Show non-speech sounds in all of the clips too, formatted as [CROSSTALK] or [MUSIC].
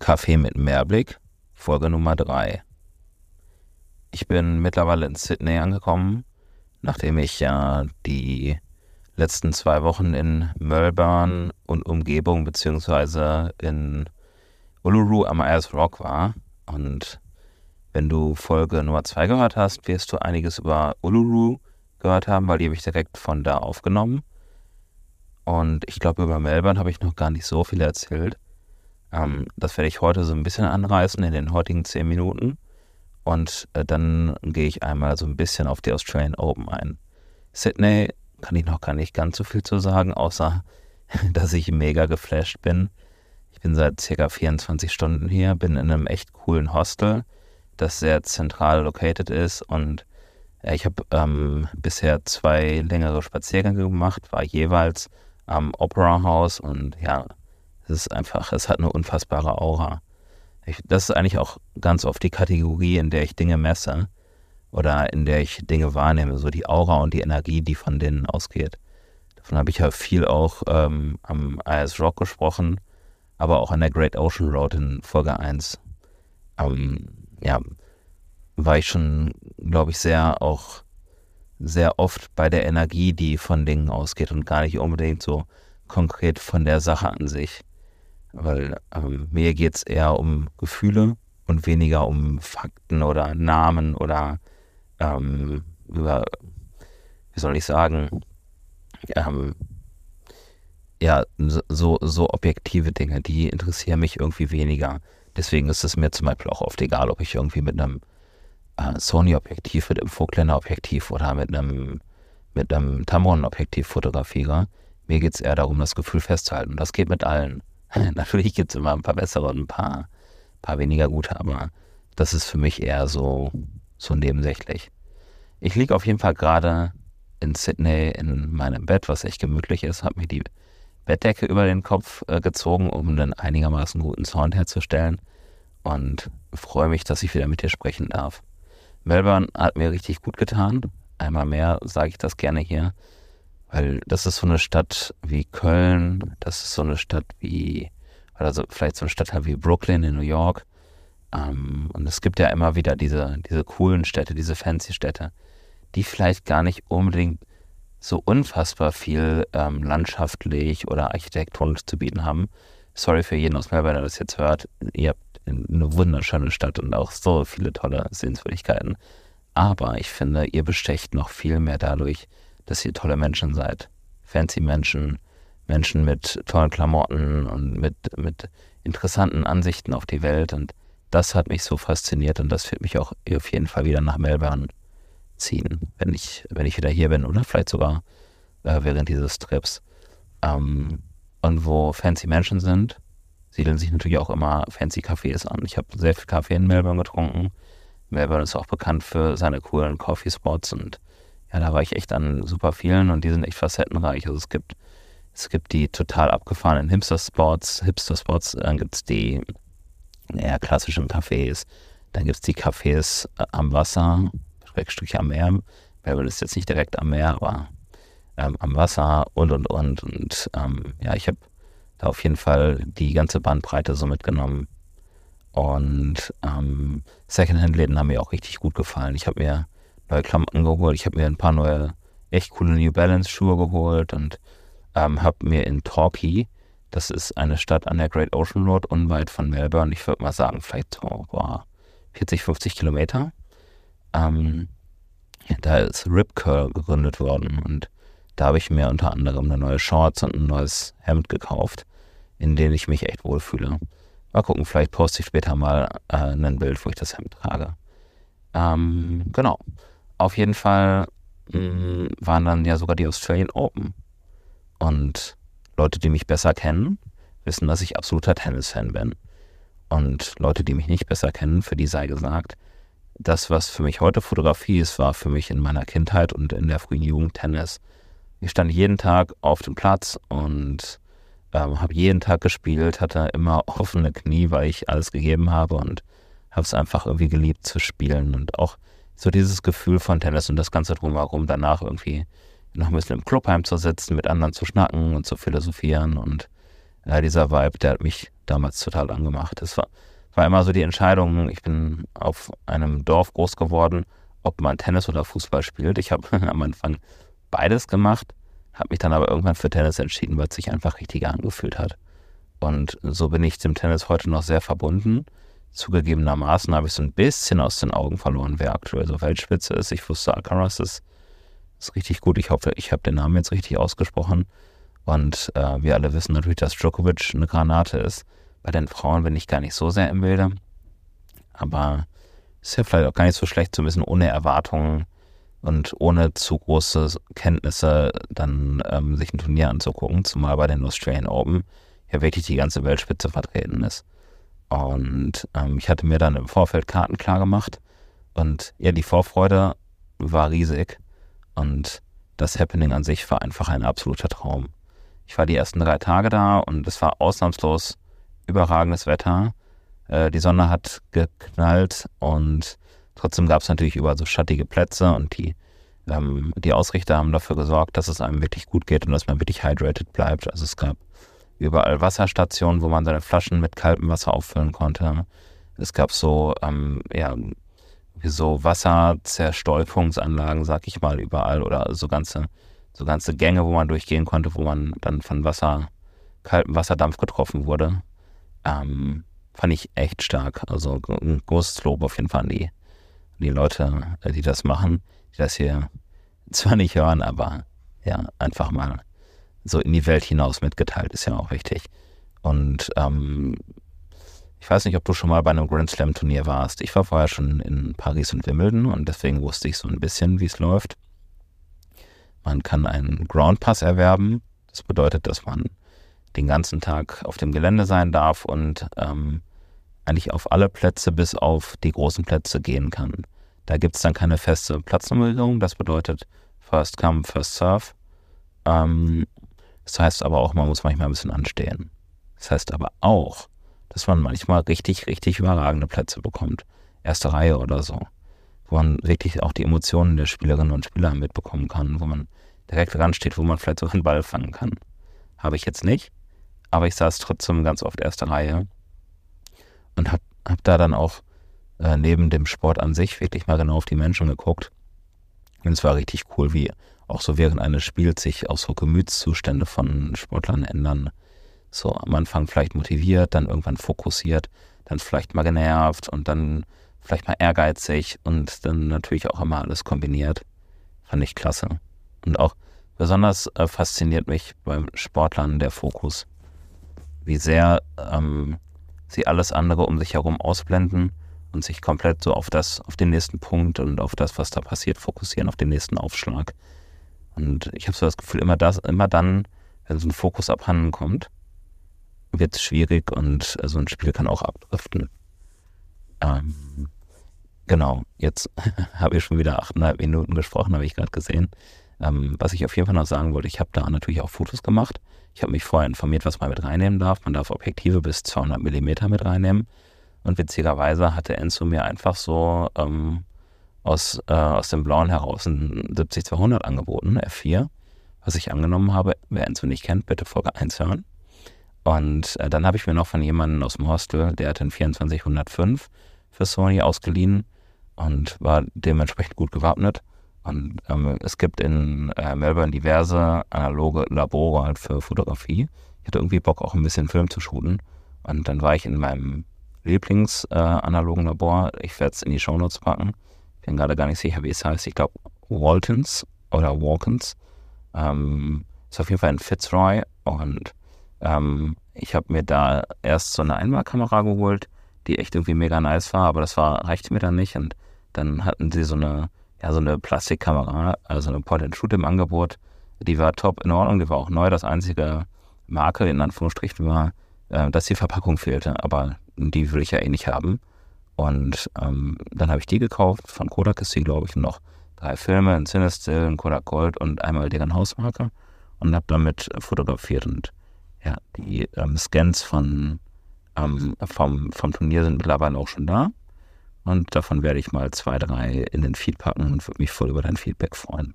Kaffee mit Mehrblick, Folge Nummer 3. Ich bin mittlerweile in Sydney angekommen, nachdem ich ja die letzten zwei Wochen in Melbourne und Umgebung beziehungsweise in Uluru am Ayers Rock war. Und wenn du Folge Nummer 2 gehört hast, wirst du einiges über Uluru gehört haben, weil die habe ich direkt von da aufgenommen. Und ich glaube, über Melbourne habe ich noch gar nicht so viel erzählt. Ähm, das werde ich heute so ein bisschen anreißen in den heutigen zehn Minuten. Und äh, dann gehe ich einmal so ein bisschen auf die Australian Open ein. Sydney kann ich noch gar nicht ganz so viel zu sagen, außer [LAUGHS] dass ich mega geflasht bin. Ich bin seit circa 24 Stunden hier, bin in einem echt coolen Hostel, das sehr zentral located ist und äh, ich habe ähm, bisher zwei längere Spaziergänge gemacht, war jeweils am Opera House und ja, es ist einfach, es hat eine unfassbare Aura. Ich, das ist eigentlich auch ganz oft die Kategorie, in der ich Dinge messe oder in der ich Dinge wahrnehme, so die Aura und die Energie, die von denen ausgeht. Davon habe ich ja viel auch ähm, am IS Rock gesprochen, aber auch an der Great Ocean Road in Folge 1. Ähm, ja, war ich schon, glaube ich, sehr auch sehr oft bei der Energie, die von Dingen ausgeht und gar nicht unbedingt so konkret von der Sache an sich. Weil ähm, mir geht es eher um Gefühle und weniger um Fakten oder Namen oder ähm, über, wie soll ich sagen, ähm, ja, so, so objektive Dinge, die interessieren mich irgendwie weniger. Deswegen ist es mir zum Beispiel auch oft egal, ob ich irgendwie mit einem äh, Sony-Objektiv, mit einem Vogtländer-Objektiv oder mit einem, mit einem Tamron-Objektiv fotografiere. Mir geht es eher darum, das Gefühl festzuhalten. Das geht mit allen. Natürlich gibt es immer ein paar bessere und ein paar, paar weniger gute, aber das ist für mich eher so, so nebensächlich. Ich liege auf jeden Fall gerade in Sydney in meinem Bett, was echt gemütlich ist, habe mir die Bettdecke über den Kopf äh, gezogen, um einen einigermaßen guten Sound herzustellen und freue mich, dass ich wieder mit dir sprechen darf. Melbourne hat mir richtig gut getan. Einmal mehr sage ich das gerne hier. Weil das ist so eine Stadt wie Köln, das ist so eine Stadt wie, also vielleicht so eine Stadt halt wie Brooklyn in New York. Ähm, und es gibt ja immer wieder diese, diese coolen Städte, diese fancy Städte, die vielleicht gar nicht unbedingt so unfassbar viel ähm, landschaftlich oder architektonisch zu bieten haben. Sorry für jeden aus Melbourne, der das jetzt hört. Ihr habt eine wunderschöne Stadt und auch so viele tolle Sehenswürdigkeiten. Aber ich finde, ihr bestecht noch viel mehr dadurch, dass ihr tolle Menschen seid. Fancy Menschen, Menschen mit tollen Klamotten und mit, mit interessanten Ansichten auf die Welt. Und das hat mich so fasziniert und das wird mich auch auf jeden Fall wieder nach Melbourne ziehen, wenn ich, wenn ich wieder hier bin oder vielleicht sogar äh, während dieses Trips. Ähm, und wo fancy Menschen sind, siedeln sich natürlich auch immer fancy Cafés an. Ich habe sehr viel Kaffee in Melbourne getrunken. Melbourne ist auch bekannt für seine coolen Coffee Spots und ja, da war ich echt an super vielen und die sind echt facettenreich. Also es gibt, es gibt die total abgefahrenen Hipster-Spots, Hipster-Spots, dann gibt es die eher klassischen Cafés, dann gibt es die Cafés äh, am Wasser, Schrägstrich am Meer. Melbourne ist jetzt nicht direkt am Meer, aber ähm, am Wasser und und und. Und ähm, ja, ich habe da auf jeden Fall die ganze Bandbreite so mitgenommen. Und ähm, Secondhand-Läden haben mir auch richtig gut gefallen. Ich habe mir neue Klamotten geholt. Ich habe mir ein paar neue, echt coole New Balance Schuhe geholt und ähm, habe mir in Torquay, das ist eine Stadt an der Great Ocean Road, unweit von Melbourne, ich würde mal sagen, vielleicht so boah, 40, 50 Kilometer. Ähm, da ist Rip Curl gegründet worden und da habe ich mir unter anderem eine neue Shorts und ein neues Hemd gekauft, in denen ich mich echt wohlfühle. Mal gucken, vielleicht poste ich später mal äh, ein Bild, wo ich das Hemd trage. Ähm, genau. Auf jeden Fall mh, mm, waren dann ja sogar die Australian Open. Und Leute, die mich besser kennen, wissen, dass ich absoluter Tennis-Fan bin. Und Leute, die mich nicht besser kennen, für die sei gesagt, das, was für mich heute Fotografie ist, war für mich in meiner Kindheit und in der frühen Jugend Tennis. Ich stand jeden Tag auf dem Platz und ähm, habe jeden Tag gespielt, hatte immer [LAUGHS] offene Knie, weil ich alles gegeben habe und habe es einfach irgendwie geliebt zu spielen und auch so dieses Gefühl von Tennis und das Ganze drumherum, danach irgendwie noch ein bisschen im Clubheim zu sitzen, mit anderen zu schnacken und zu philosophieren und ja, dieser Vibe, der hat mich damals total angemacht. Es war, war immer so die Entscheidung, ich bin auf einem Dorf groß geworden, ob man Tennis oder Fußball spielt. Ich habe [LAUGHS] am Anfang beides gemacht, habe mich dann aber irgendwann für Tennis entschieden, weil es sich einfach richtiger angefühlt hat. Und so bin ich dem Tennis heute noch sehr verbunden. Zugegebenermaßen habe ich so ein bisschen aus den Augen verloren, wer aktuell so Weltspitze ist. Ich wusste, Alcaraz ist, ist richtig gut. Ich hoffe, ich habe den Namen jetzt richtig ausgesprochen. Und äh, wir alle wissen natürlich, dass Djokovic eine Granate ist. Bei den Frauen bin ich gar nicht so sehr im Bilde. Aber ist ja vielleicht auch gar nicht so schlecht, so ein bisschen ohne Erwartungen und ohne zu große Kenntnisse dann ähm, sich ein Turnier anzugucken, zumal bei den Australian Open ja wirklich die ganze Weltspitze vertreten ist. Und ähm, ich hatte mir dann im Vorfeld Karten klar gemacht und ja, die Vorfreude war riesig und das Happening an sich war einfach ein absoluter Traum. Ich war die ersten drei Tage da und es war ausnahmslos überragendes Wetter. Äh, die Sonne hat geknallt und trotzdem gab es natürlich überall so schattige Plätze und die, ähm, die Ausrichter haben dafür gesorgt, dass es einem wirklich gut geht und dass man wirklich hydrated bleibt. Also es gab überall Wasserstationen, wo man seine Flaschen mit kaltem Wasser auffüllen konnte. Es gab so, ähm, ja, so Wasserzerstäubungsanlagen, sag ich mal, überall oder so ganze, so ganze Gänge, wo man durchgehen konnte, wo man dann von Wasser, kaltem Wasserdampf getroffen wurde. Ähm, fand ich echt stark. Also ein großes Lob auf jeden Fall an die, die Leute, die das machen, die das hier [LAUGHS] zwar nicht hören, aber ja, einfach mal so in die Welt hinaus mitgeteilt, ist ja auch wichtig. Und ähm, ich weiß nicht, ob du schon mal bei einem Grand Slam Turnier warst. Ich war vorher schon in Paris und Wimbledon und deswegen wusste ich so ein bisschen, wie es läuft. Man kann einen Ground Pass erwerben. Das bedeutet, dass man den ganzen Tag auf dem Gelände sein darf und ähm, eigentlich auf alle Plätze bis auf die großen Plätze gehen kann. Da gibt es dann keine feste Platznummerierung. Das bedeutet First Come, First Serve. Ähm, das heißt aber auch, man muss manchmal ein bisschen anstehen. Das heißt aber auch, dass man manchmal richtig, richtig überragende Plätze bekommt. Erste Reihe oder so. Wo man wirklich auch die Emotionen der Spielerinnen und Spieler mitbekommen kann, wo man direkt dran steht, wo man vielleicht sogar einen Ball fangen kann. Habe ich jetzt nicht, aber ich saß trotzdem ganz oft erste Reihe und habe hab da dann auch äh, neben dem Sport an sich wirklich mal genau auf die Menschen geguckt. Und es war richtig cool, wie auch so während eines Spiels sich auch so Gemütszustände von Sportlern ändern. So am Anfang vielleicht motiviert, dann irgendwann fokussiert, dann vielleicht mal genervt und dann vielleicht mal ehrgeizig und dann natürlich auch immer alles kombiniert. Fand ich klasse. Und auch besonders äh, fasziniert mich beim Sportlern der Fokus. Wie sehr ähm, sie alles andere um sich herum ausblenden und sich komplett so auf das, auf den nächsten Punkt und auf das, was da passiert, fokussieren, auf den nächsten Aufschlag. Und ich habe so das Gefühl, immer das, immer dann, wenn so ein Fokus abhanden kommt, wird es schwierig und so also ein Spiel kann auch abdriften. Ähm, genau, jetzt [LAUGHS] habe ich schon wieder achteinhalb Minuten gesprochen, habe ich gerade gesehen. Ähm, was ich auf jeden Fall noch sagen wollte, ich habe da natürlich auch Fotos gemacht. Ich habe mich vorher informiert, was man mit reinnehmen darf. Man darf Objektive bis 200 mm mit reinnehmen. Und witzigerweise hatte Enzo mir einfach so ähm, aus, äh, aus dem Blauen heraus ein 70-200 angeboten, F4, was ich angenommen habe. Wer Enzo nicht kennt, bitte Folge 1 hören. Und äh, dann habe ich mir noch von jemandem aus dem Hostel, der hat den 2405 für Sony ausgeliehen und war dementsprechend gut gewappnet. Und ähm, es gibt in äh, Melbourne diverse analoge Labore halt für Fotografie. Ich hatte irgendwie Bock, auch ein bisschen Film zu shooten. Und dann war ich in meinem Lieblings-analogen äh, Labor. Ich werde es in die Shownotes packen bin gerade gar nicht sicher, wie es heißt. Ich glaube Waltons oder Walkens. Ähm, ist auf jeden Fall in Fitzroy und ähm, ich habe mir da erst so eine Einmalkamera geholt, die echt irgendwie mega nice war, aber das war, reichte mir dann nicht und dann hatten sie so eine, ja, so eine Plastikkamera, also eine Point-and-Shoot im Angebot. Die war top in Ordnung, die war auch neu. Das einzige Marke in Anführungsstrichen war, äh, dass die Verpackung fehlte, aber die will ich ja eh nicht haben. Und ähm, dann habe ich die gekauft. Von Kodak ist die, glaube ich, noch drei Filme, ein Cinestill, ein Kodak Gold und einmal deren Hausmarke. Und habe damit fotografiert. Und ja, die ähm, Scans von, ähm, vom, vom Turnier sind mittlerweile auch schon da. Und davon werde ich mal zwei, drei in den Feed packen und würde mich voll über dein Feedback freuen.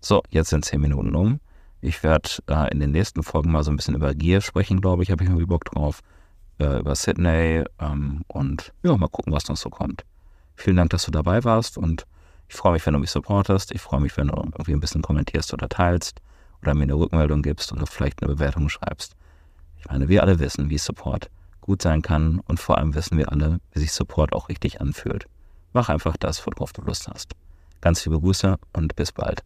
So, jetzt sind zehn Minuten um. Ich werde äh, in den nächsten Folgen mal so ein bisschen über Gear sprechen, glaube ich, habe ich irgendwie Bock drauf. Äh, über Sydney ähm, und ja, mal gucken, was noch so kommt. Vielen Dank, dass du dabei warst und ich freue mich, wenn du mich supportest. Ich freue mich, wenn du irgendwie ein bisschen kommentierst oder teilst oder mir eine Rückmeldung gibst oder vielleicht eine Bewertung schreibst. Ich meine, wir alle wissen, wie Support gut sein kann und vor allem wissen wir alle, wie sich Support auch richtig anfühlt. Mach einfach das, worauf du Lust hast. Ganz liebe Grüße und bis bald.